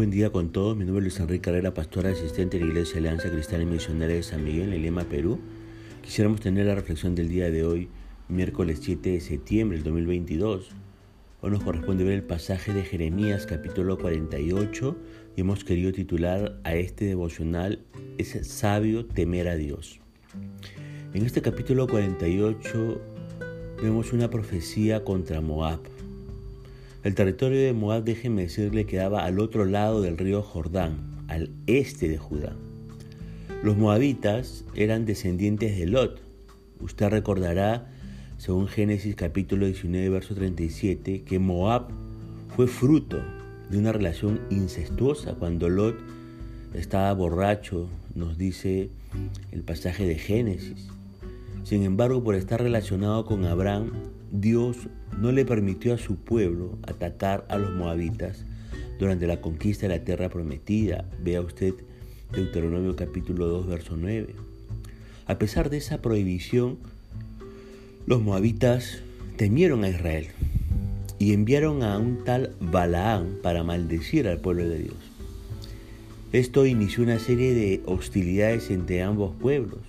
buen día con todos. Mi nombre es Luis Enrique Carrera, pastor asistente de la Iglesia Alianza Cristiana y Misionera de San Miguel en Lima, Perú. Quisiéramos tener la reflexión del día de hoy, miércoles 7 de septiembre del 2022. Hoy nos corresponde ver el pasaje de Jeremías capítulo 48 y hemos querido titular a este devocional Es sabio temer a Dios. En este capítulo 48 vemos una profecía contra Moab. El territorio de Moab, déjeme decirle, quedaba al otro lado del río Jordán, al este de Judá. Los moabitas eran descendientes de Lot. Usted recordará, según Génesis capítulo 19, verso 37, que Moab fue fruto de una relación incestuosa cuando Lot estaba borracho, nos dice el pasaje de Génesis. Sin embargo, por estar relacionado con Abraham, Dios no le permitió a su pueblo atacar a los moabitas durante la conquista de la tierra prometida. Vea usted Deuteronomio capítulo 2, verso 9. A pesar de esa prohibición, los moabitas temieron a Israel y enviaron a un tal Balaán para maldecir al pueblo de Dios. Esto inició una serie de hostilidades entre ambos pueblos.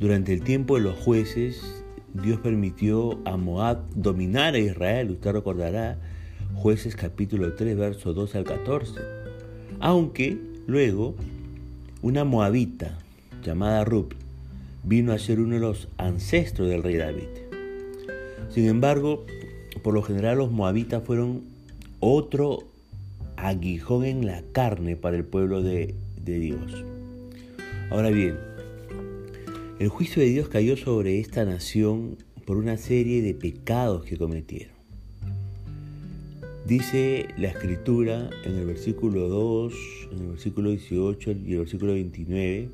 Durante el tiempo de los jueces, Dios permitió a Moab dominar a Israel, usted recordará, jueces capítulo 3, verso 2 al 14. Aunque luego una moabita llamada Rup vino a ser uno de los ancestros del rey David. Sin embargo, por lo general los moabitas fueron otro aguijón en la carne para el pueblo de Dios. Ahora bien, el juicio de Dios cayó sobre esta nación por una serie de pecados que cometieron. Dice la escritura en el versículo 2, en el versículo 18 y el versículo 29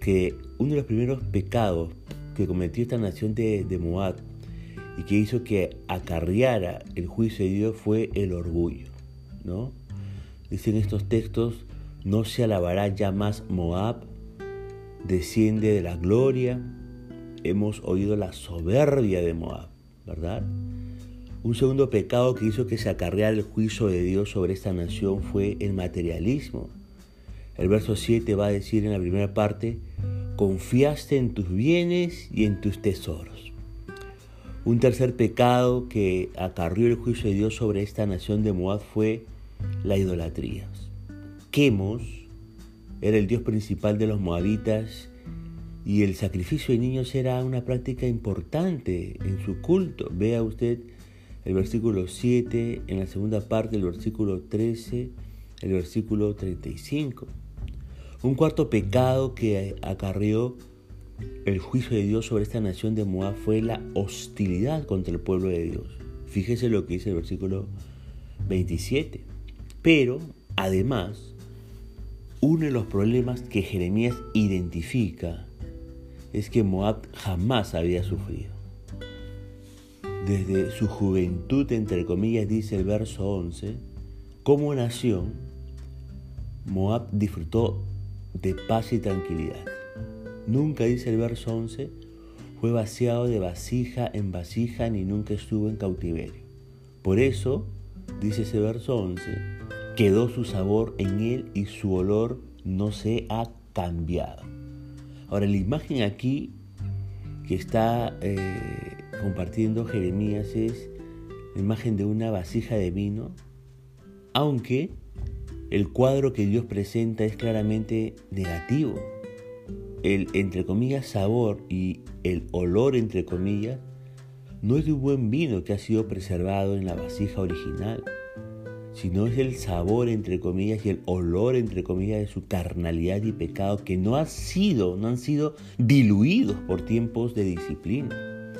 que uno de los primeros pecados que cometió esta nación de, Moab y que hizo que acarreara el juicio de Dios fue el orgullo. ¿no? Dicen estos textos, no se alabará ya más Moab desciende de la gloria. Hemos oído la soberbia de Moab, ¿verdad? Un segundo pecado que hizo que se acarreara el juicio de Dios sobre esta nación fue el materialismo. El verso 7 va a decir en la primera parte, confiaste en tus bienes y en tus tesoros. Un tercer pecado que acarrió el juicio de Dios sobre esta nación de Moab fue la idolatría. Quemos era el dios principal de los moabitas y el sacrificio de niños era una práctica importante en su culto. Vea usted el versículo 7, en la segunda parte el versículo 13, el versículo 35. Un cuarto pecado que acarreó el juicio de Dios sobre esta nación de Moab fue la hostilidad contra el pueblo de Dios. Fíjese lo que dice el versículo 27. Pero, además, uno de los problemas que Jeremías identifica es que Moab jamás había sufrido. Desde su juventud, entre comillas, dice el verso 11, como nación, Moab disfrutó de paz y tranquilidad. Nunca, dice el verso 11, fue vaciado de vasija en vasija ni nunca estuvo en cautiverio. Por eso, dice ese verso 11, quedó su sabor en él y su olor no se ha cambiado. Ahora, la imagen aquí que está eh, compartiendo Jeremías es la imagen de una vasija de vino, aunque el cuadro que Dios presenta es claramente negativo. El, entre comillas, sabor y el olor, entre comillas, no es de un buen vino que ha sido preservado en la vasija original sino es el sabor, entre comillas, y el olor, entre comillas, de su carnalidad y pecado que no ha sido, no han sido diluidos por tiempos de disciplina.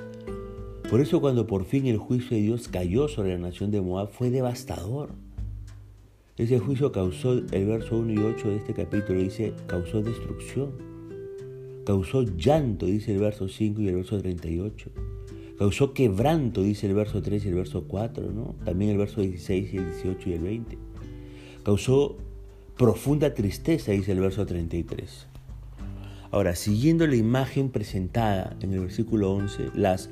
Por eso cuando por fin el juicio de Dios cayó sobre la nación de Moab fue devastador. Ese juicio causó, el verso 1 y 8 de este capítulo dice, causó destrucción. Causó llanto, dice el verso 5 y el verso 38 Causó quebranto, dice el verso 3 y el verso 4, ¿no? También el verso 16 y el 18 y el 20. Causó profunda tristeza, dice el verso 33. Ahora, siguiendo la imagen presentada en el versículo 11, las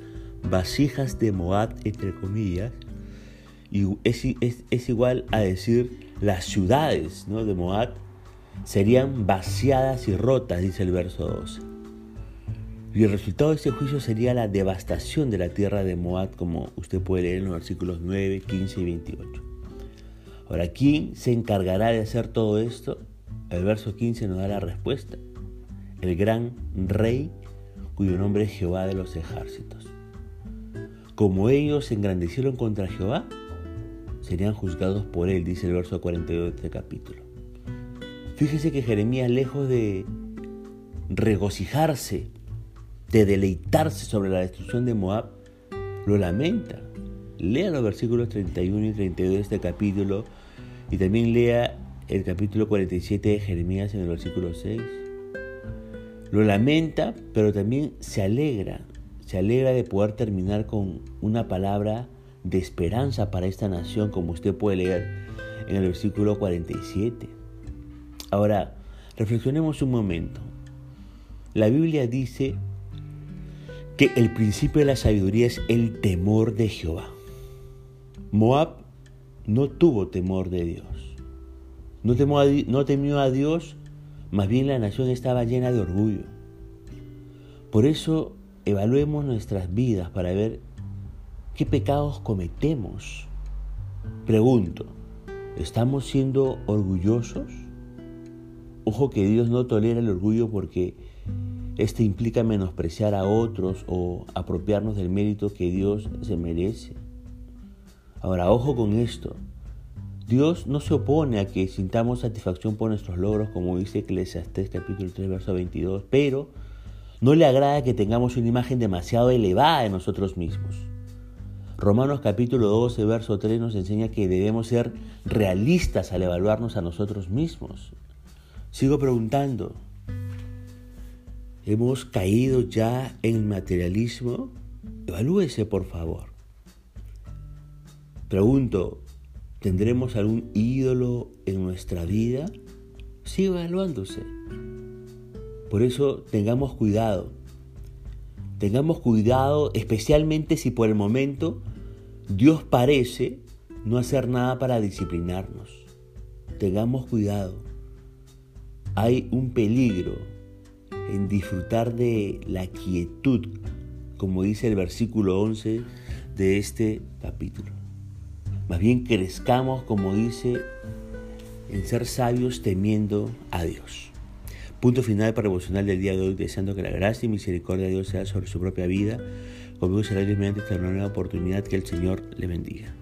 vasijas de Moab, entre comillas, es, es, igual a decir las ciudades ¿no? de Moab serían vaciadas y rotas, dice el verso 12. Y el resultado de este juicio sería la devastación de la tierra de Moab, como usted puede leer en los versículos 9, 15 y 28. Ahora, ¿quién se encargará de hacer todo esto? El verso 15 nos da la respuesta. El gran rey cuyo nombre es Jehová de los ejércitos. Como ellos se engrandecieron contra Jehová, serían juzgados por él, dice el verso 42 de este capítulo. Fíjese que Jeremías, lejos de regocijarse de deleitarse sobre la destrucción de Moab, lo lamenta. Lea los versículos 31 y 32 de este capítulo y también lea el capítulo 47 de Jeremías en el versículo 6. Lo lamenta, pero también se alegra. Se alegra de poder terminar con una palabra de esperanza para esta nación, como usted puede leer en el versículo 47. Ahora, reflexionemos un momento. La Biblia dice que el principio de la sabiduría es el temor de Jehová. Moab no tuvo temor de Dios. No temió, a, Dios, más bien la nación estaba llena de orgullo. Por eso evaluemos nuestras vidas para ver qué pecados cometemos. Pregunto, ¿estamos siendo orgullosos? Ojo que Dios no tolera el orgullo porque este implica menospreciar a otros o apropiarnos del mérito que Dios se merece. Ahora, ojo con esto. Dios no se opone a que sintamos satisfacción por nuestros logros, como dice Eclesiastés capítulo 3, verso 22, pero no le agrada que tengamos una imagen demasiado elevada de nosotros mismos. Romanos capítulo 12, verso 3 nos enseña que debemos ser realistas al evaluarnos a nosotros mismos. Sigo preguntando, hemos caído ya en materialismo, evalúese por favor. Pregunto, ¿tendremos algún ídolo en nuestra vida? Sigue evaluándose. Por eso tengamos cuidado. Tengamos cuidado especialmente si por el momento Dios parece no hacer nada para disciplinarnos. Tengamos cuidado. Hay un peligro en disfrutar de la quietud, como dice el versículo 11 de este capítulo. Más bien crezcamos, como dice, en ser sabios temiendo a Dios. Punto final para devocional del día de hoy, deseando que la gracia y misericordia de Dios sea sobre su propia vida. Conmigo será Dios mediante esta nueva oportunidad que el Señor le bendiga.